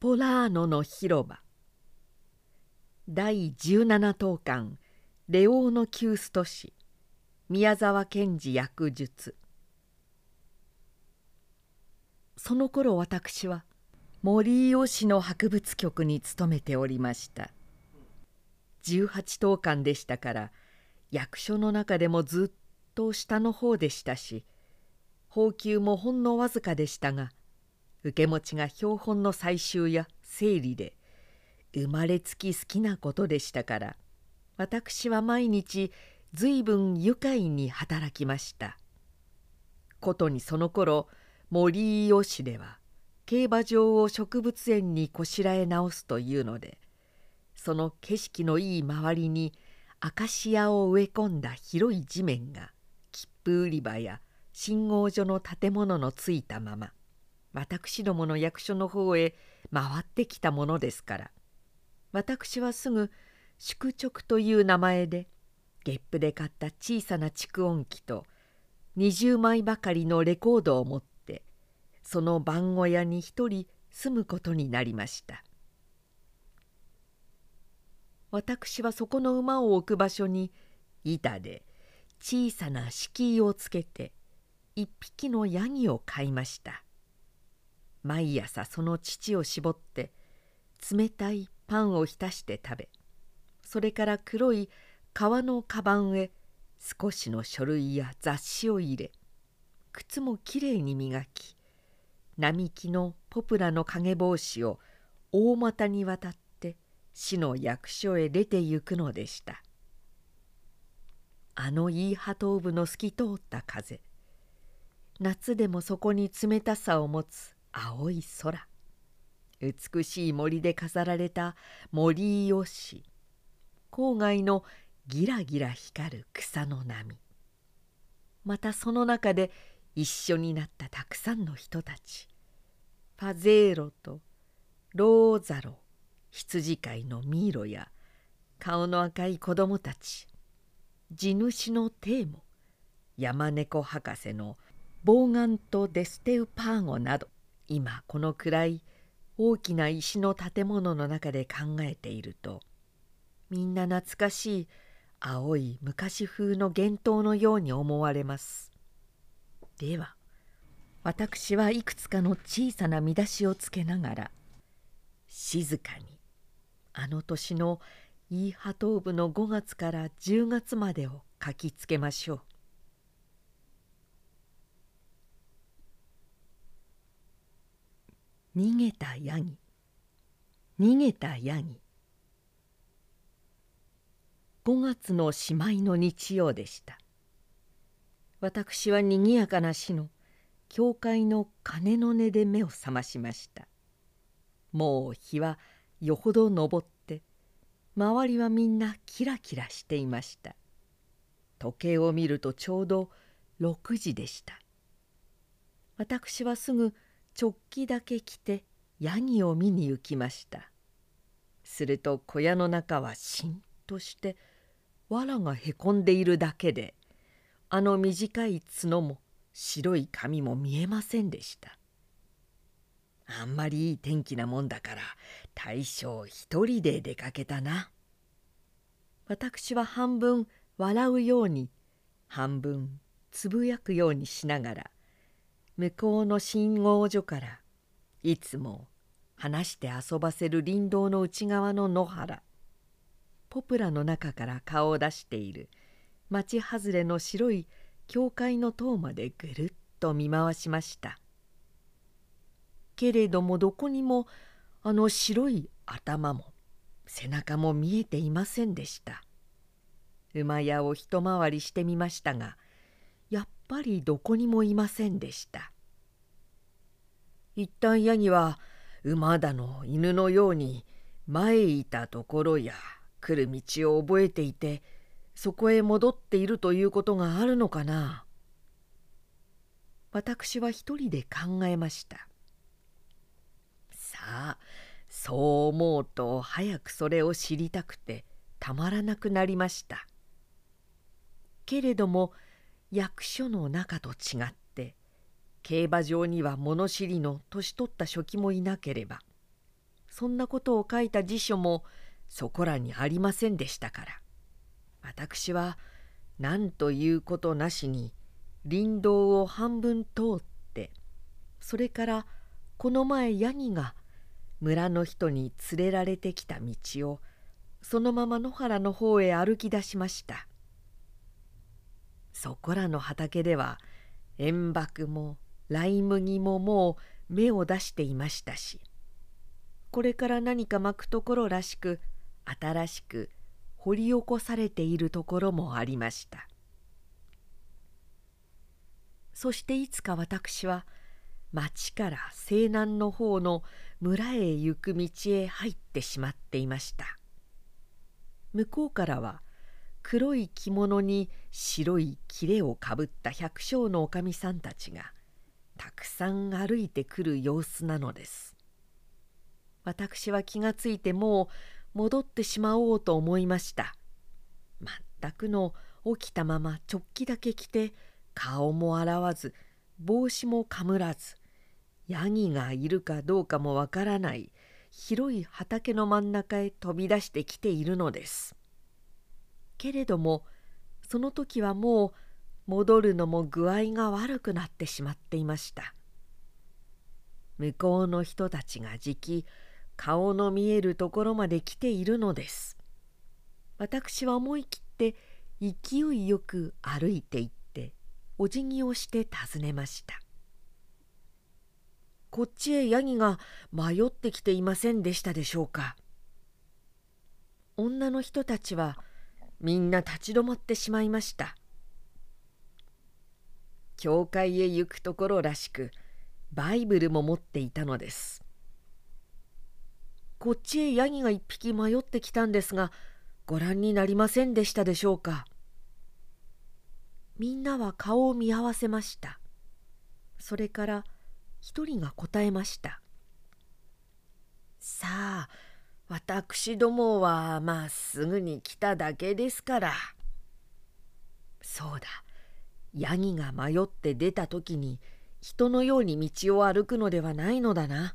ポラーノの広場。第17等間レオーノ・キュースト氏宮沢賢治役術。その頃私は森井市の博物局に勤めておりました。18等間でしたから役所の中でもずっと下の方でしたし俸給もほんのわずかでしたが受け持ちが標本の採集や整理で生まれつき好きなことでしたから私は毎日随分愉快に働きました。ことにその頃森井市では競馬場を植物園にこしらえ直すというのでその景色のいい周りにアカシアを植え込んだ広い地面が切符売り場や信号所の建物のついたまま私どもの役所の方へ回ってきたものですから。私はすぐ宿直という名前で月賦で買った小さな蓄音機と20枚ばかりのレコードを持ってその番小屋に一人住むことになりました。私はそこの馬を置く場所に板で小さな敷居をつけて一匹のヤギを飼いました。毎朝その乳を絞って冷たいパンを浸して食べそれから黒い革のカバンへ少しの書類や雑誌を入れ靴もきれいに磨き並木のポプラの影帽子を大股に渡って市の役所へ出て行くのでした。あのイーハトーブの透き通った風夏でもそこに冷たさを持つ青い空。美しい森で飾られた森井市郊外のギラギラ光る草の波。またその中で一緒になったたくさんの人たち。パゼーロとローザロ羊飼いのミーロや顔の赤い子供たち。地主のテーモ山猫博士のボーガンとデステウパーゴなど。今この暗い大きな石の建物の中で考えているとみんな懐かしい青い昔風の幻灯のように思われます。では私はいくつかの小さな見出しをつけながら静かにあの年のイーハトーブの5月から10月までを書きつけましょう。逃げたヤギ。逃げたヤギ。5月のしまいの日曜でした。私はにぎやかな市の教会の鐘の音で目を覚ましました。もう日はよほど昇って周りはみんなキラキラしていました。時計を見るとちょうど6時でした。私はすぐ直帰だけ着てヤギを見に行きました。すると小屋の中はしんとして藁がへこんでいるだけであの短い角も白い髪も見えませんでした。あんまりいい天気なもんだから大将一人で出かけたな。私は半分笑うように半分つぶやくようにしながら向こうの信号所からいつも話して遊ばせる林道の内側の野原ポプラの中から顔を出している町外れの白い教会の塔までぐるっと見回しました。けれどもどこにもあの白い頭も背中も見えていませんでした。馬屋を一回りしてみましたがやっぱりどこにもいませんでした。一旦ヤギは馬だの犬のように前いたところや来る道を覚えていてそこへ戻っているということがあるのかな。私は一人で考えました。さあそう思うと早くそれを知りたくてたまらなくなりました。けれども役所の中と違って競馬場には物知りの年取った書記もいなければそんなことを書いた辞書もそこらにありませんでしたから。私は何ということなしに林道を半分通ってそれからこの前ヤギが村の人に連れられてきた道をそのまま野原の方へ歩き出しました。そこらの畑では塩爆もライ麦ももう芽を出していましたしこれから何かまくところらしく新しく掘り起こされているところもありました。そしていつか私は町から西南の方の村へ行く道へ入ってしまっていました。向こうからは黒い着物に白い切れをかぶった百姓のおかみさんたちがたくさん歩いてくる様子なのです私は気がついてもう戻ってしまおうと思いました全くの起きたまま直帰だけ着て顔も洗わず帽子もかむらずヤギがいるかどうかもわからない広い畑の真ん中へ飛び出してきているのです。けれどもその時はもう戻るのも具合が悪くなってしまっていました。向こうの人たちがじき顔の見えるところまで来ているのです。私は思い切って勢いよく歩いていってお辞儀をして尋ねました。こっちへヤギが迷ってきていませんでしたでしょうか女の人たちはみんな立ち止まってしまいました教会へ行くところらしくバイブルも持っていたのです。こっちへヤギが一匹迷ってきたんですがご覧になりませんでしたでしょうか。みんなは顔を見合わせました。それから「一人が答えました「さあ私どもはまっすぐに来ただけですから」そうだ。ヤギが迷って出た時に人のように道を歩くのではないのだな。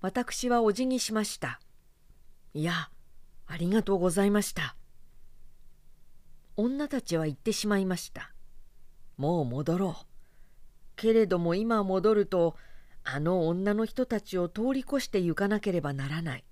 私はお辞儀しました。いや、ありがとうございました。女たちは言ってしまいました。もう戻ろう。けれども今戻るとあの女の人たちを通り越して行かなければならない。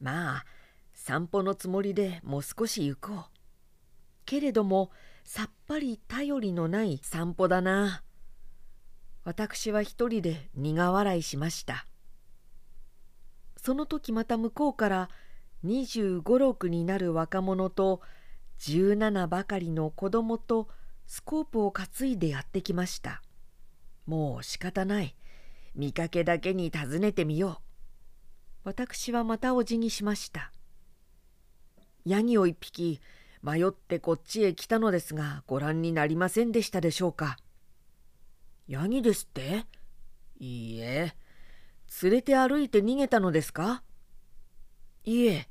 まあ散歩のつもりでもう少し行こう。けれどもさっぱり頼りのない散歩だな。私は一人で苦笑いしました。その時また向こうから25、6になる若者と17ばかりの子供とスコープを担いでやってきました。もう仕方ない。見かけだけに尋ねてみよう。私はまたお辞儀しました。ヤギを一匹迷ってこっちへ来たのですがご覧になりませんでしたでしょうか？ヤギですって？いいえ。連れて歩いて逃げたのですか？いいえ。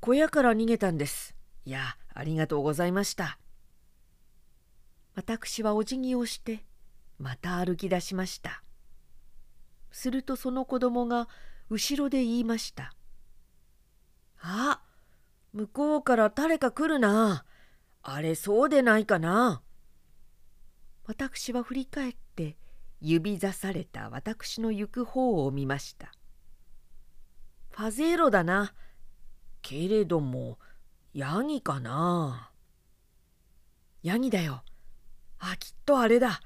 小屋から逃げたんです。いや、ありがとうございました。私はお辞儀をしてまた歩き出しましたするとその子供が後ろで言いました「あ向こうから誰か来るな。あれそうでないかな」私は振り返って指さされた私の行く方を見ました。ファゼーロだな。けれどもヤギかな。ヤギだよ。あきっとあれだ。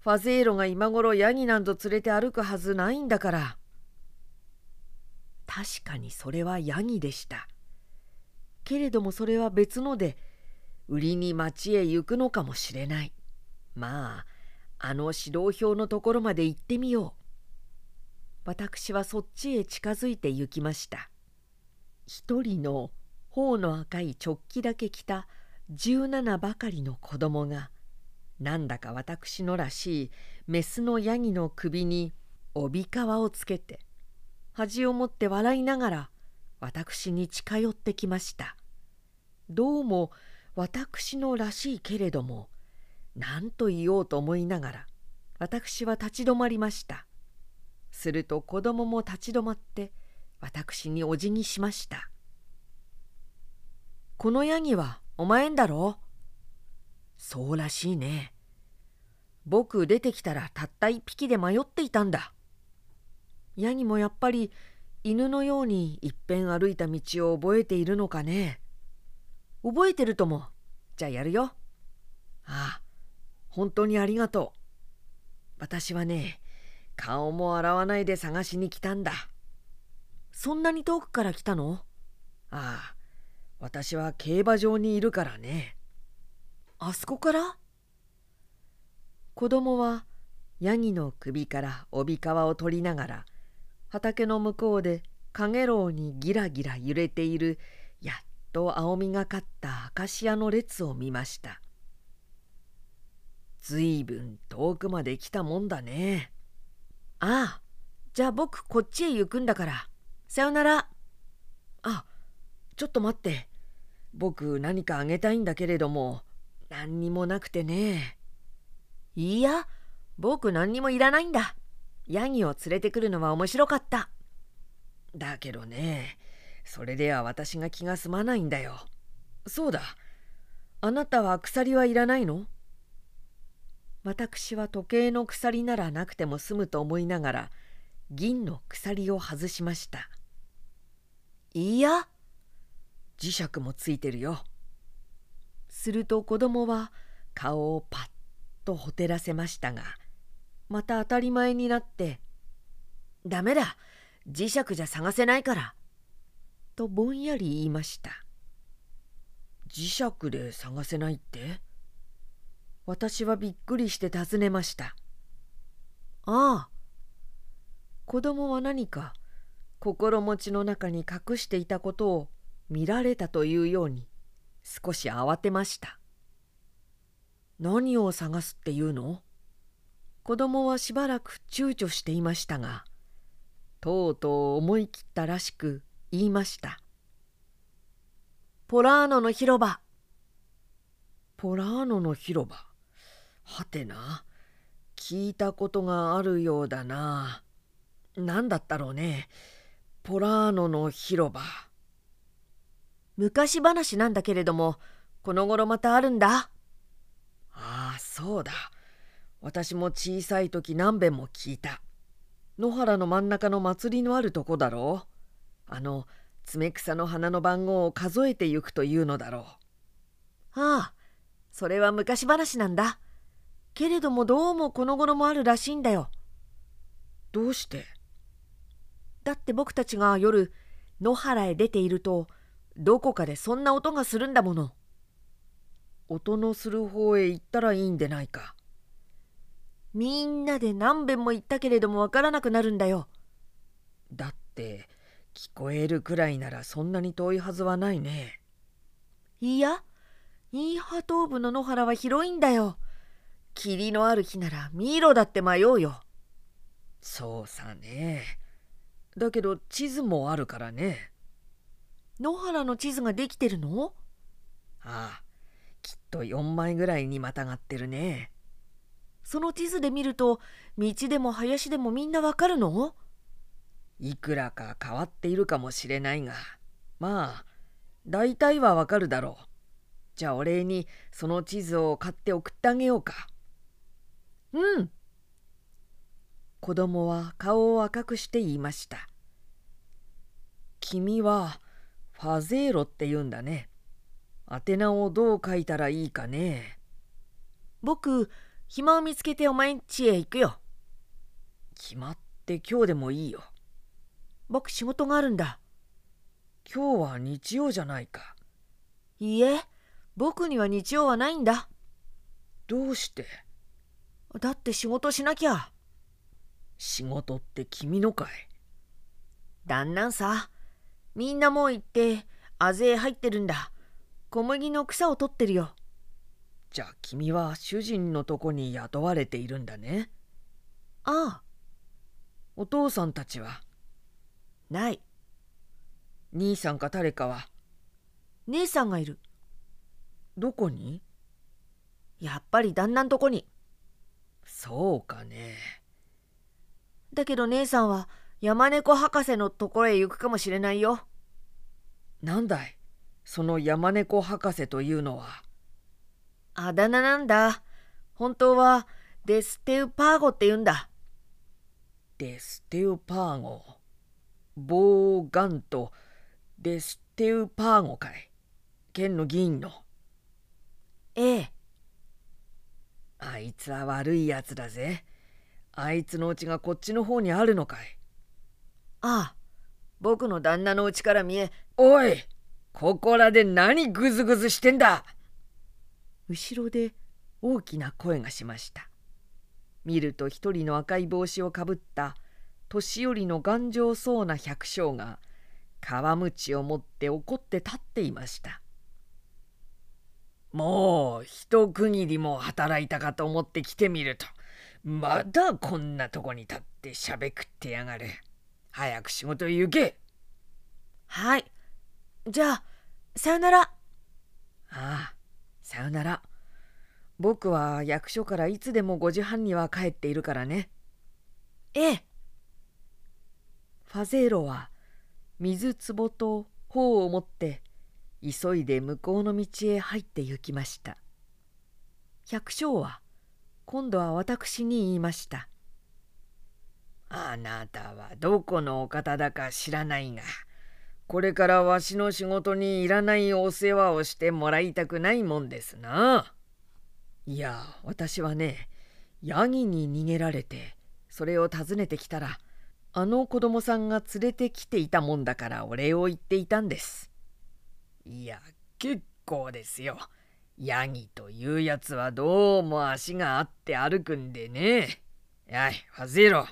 ファゼーロが今頃ヤギなんぞ連れて歩くはずないんだから。確かにそれはヤギでした。けれどもそれは別ので、売りに町へ行くのかもしれない。まあ、あの指導表のところまで行ってみよう。私はそっちへ近づいて行きました。一人の頬の赤い直帰だけ着た17ばかりの子供がなんだか私のらしいメスのヤギの首に帯皮をつけて恥を持って笑いながら私に近寄ってきましたどうも私のらしいけれども何と言おうと思いながら私は立ち止まりました。すると子供も立ち止まって私にお辞儀しました「このヤギはお前んだろ?」そうらしいね。僕出てきたらたった一匹で迷っていたんだ。ヤギもやっぱり犬のようにいっぺん歩いた道を覚えているのかね。覚えてるともじゃあやるよ。ああ本当にありがとう。私はね顔も洗わないで探しに来たんだ。そんなに遠くから来たの？ああ私は競馬場にいるからね。あそこから？子供はヤギの首から帯皮を取りながら畑の向こうでかげろうにギラギラ揺れていると青みがかったアカシアの列を見ました。ずいぶん遠くまで来たもんだね。ああじゃあ僕こっちへ行くんだから。さよなら。あちょっと待って。僕何かあげたいんだけれども何にもなくてね。いや僕何にもいらないんだ。ヤギを連れてくるのは面白かった。だけどね、それでは私が気が済まないんだよ。そうだ。あなたは鎖はいらないの？私は時計の鎖ならなくても済むと思いながら銀の鎖を外しました。いいや磁石もついてるよ。すると子供は顔をパッとほてらせましたがまた当たり前になって「ダメだ磁石じゃ探せないから」とぼんやり言いました。磁石で探せないって？私はびっくりして尋ねました。ああ。子供は何か心持ちの中に隠していたことを見られたというように少し慌てました。何を探すっていうの？子供はしばらく躊躇していましたがとうとう思い切ったらしく言いました「ポラーノの広場」ポラーノの広場？はてな。聞いたことがあるようだな。何だったろうね。ポラーノの広場。昔話なんだけれどもこの頃またあるんだ。ああそうだ。私も小さい時何べんも聞いた。野原の真ん中の祭りのあるとこだろう。あの爪草の花の番号を数えてゆくというのだろう。ああそれは昔話なんだ。けれどもどうもこの頃もあるらしいんだよ。どうして？だって僕たちが夜野原へ出ているとどこかでそんな音がするんだもの。音のする方へ行ったらいいんでないか？みんなで何べんも言ったけれどもわからなくなるんだよ。だって聞こえるくらいならそんなに遠いはずはないね。いや、イーハ東部の野原は広いんだよ。霧のある日ならミイロだって迷うよ。そうさね。だけど地図もあるからね。野原の地図ができてるの？ああ、きっと4枚ぐらいにまたがってるね。その地図で見ると道でも林でもみんなわかるの？いくらか変わっているかもしれないがまあ大体はわかるだろう。じゃあお礼にその地図を買って送ってあげようか。うん。子供は顔を赤くして言いました。君はファゼーロって言うんだね。宛名をどう書いたらいいかね。僕、暇を見つけてお前ん家へ行くよ。決まって今日でもいいよ。僕仕事があるんだ。今日は日曜じゃないか。いいえ、僕には日曜はないんだ。どうして？だって仕事しなきゃ。仕事って君のかい？旦那さ。みんなもう行って、あぜへ入ってるんだ。小麦の草を取ってるよ。じゃあ君は主人のとこに雇われているんだね。ああ。お父さんたちは？ない。兄さんか誰かは姉さんがいる。どこに？やっぱり旦那んとこに。そうかね。だけど姉さんは山猫博士のところへ行くかもしれないよ。なんだい？その山猫博士というのは。あだ名なんだ。本当はデステゥパーゴって言うんだ。デステゥパーゴ？ボーガント・デステゥパーゴかい。県の議員の。ええ。あいつは悪いやつだぜ。あいつのうちがこっちの方にあるのかい。ああ、僕の旦那のうちから見え。おいここらで何グズグズしてんだ後ろで大きな声がしました。見ると一人の赤い帽子をかぶった年寄りの頑丈そうな百姓が皮鞭を持って怒って立っていました。もう一区切りも働いたかと思って来てみるとまだこんなとこに立ってしゃべくってやがる。早く仕事へ行けはい。じゃあ、さよなら。ああ、さよなら。僕は役所からいつでも5時半には帰っているからね。ええ。ファゼーロは水壺と頬を持って急いで向こうの道へ入って行きました。百姓は今度は私に言いました。あなたはどこのお方だか知らないが、これからわしの仕事にいらないお世話をしてもらいたくないもんですな。いや、私はね、ヤギに逃げられて、それを訪ねてきたら、あの子供さんが連れてきていたもんだからお礼を言っていたんです。いや、結構ですよ。ヤギというやつはどうも足があって歩くんでね。やい、ファゼロ。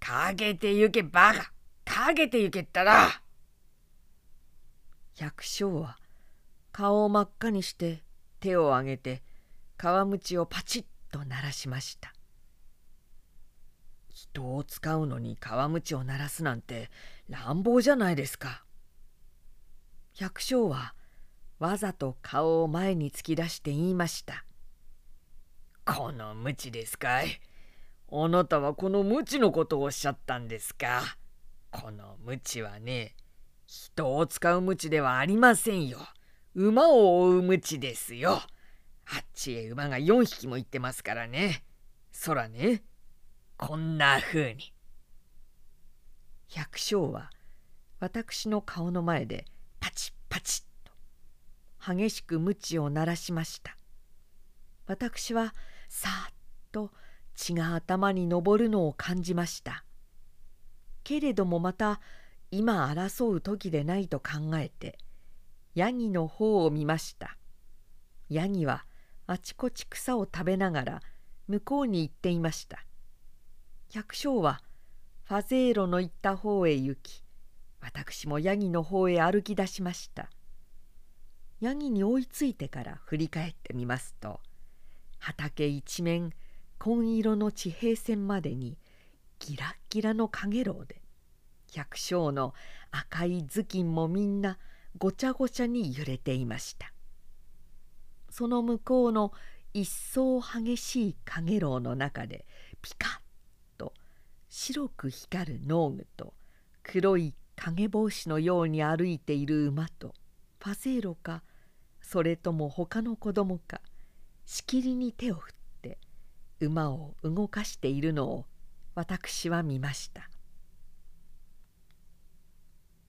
かけてゆけバカかけてゆけったら百姓は顔を真っ赤にして手を上げて皮鞭をパチッと鳴らしました人を使うのに皮鞭を鳴らすなんて乱暴じゃないですか百姓はわざと顔を前に突き出して言いました「この鞭ですかいあなたはこの無知のことをおっしゃったんですかこの無知はね、人を使う無知ではありませんよ。馬を追う無知ですよ。あっちへ馬が4匹も行ってますからね。そらね、こんな風に。百姓は私の顔の前でパチパチッと激しく鞭を鳴らしました。私はさっと血が頭に上るのを感じましたけれどもまた今争う時でないと考えてヤギの方を見ましたヤギはあちこち草を食べながら向こうに行っていました百姓はファゼーロの行った方へ行き私もヤギの方へ歩き出しました。ヤギに追いついてから振り返ってみますと畑一面紺色の地平線までにギラッギラのかげろうで百姓の赤い頭巾もみんなごちゃごちゃに揺れていました。その向こうの一層激しいかげろうの中でピカッ白く光る農具と黒い影帽子のように歩いている馬とパセーロかそれとも他の子供かしきりに手を振って馬を動かしているのを私は見ました。